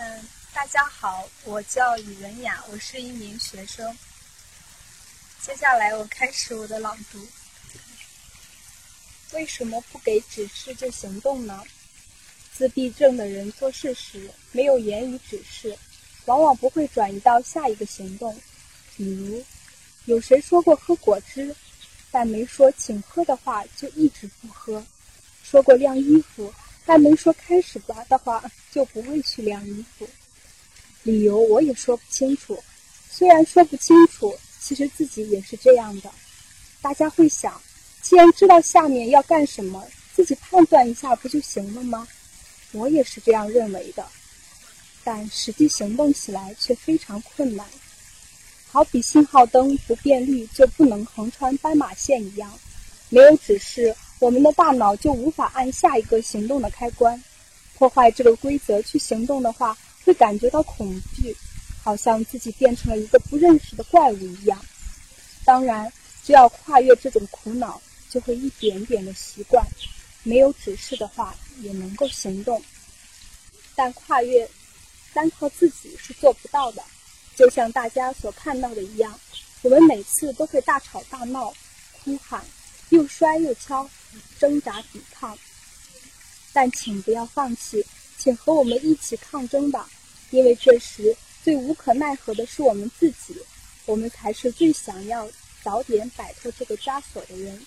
嗯，大家好，我叫李文雅，我是一名学生。接下来我开始我的朗读。为什么不给指示就行动呢？自闭症的人做事时没有言语指示，往往不会转移到下一个行动。比如，有谁说过喝果汁，但没说请喝的话就一直不喝；说过晾衣服。但没说开始吧的话，就不会去晾衣服。理由我也说不清楚。虽然说不清楚，其实自己也是这样的。大家会想，既然知道下面要干什么，自己判断一下不就行了吗？我也是这样认为的。但实际行动起来却非常困难。好比信号灯不变绿就不能横穿斑马线一样，没有指示。我们的大脑就无法按下一个行动的开关，破坏这个规则去行动的话，会感觉到恐惧，好像自己变成了一个不认识的怪物一样。当然，只要跨越这种苦恼，就会一点点的习惯。没有指示的话，也能够行动。但跨越单靠自己是做不到的，就像大家所看到的一样，我们每次都会大吵大闹、哭喊。又摔又敲，挣扎抵抗，但请不要放弃，请和我们一起抗争吧！因为这时最无可奈何的是我们自己，我们才是最想要早点摆脱这个枷锁的人。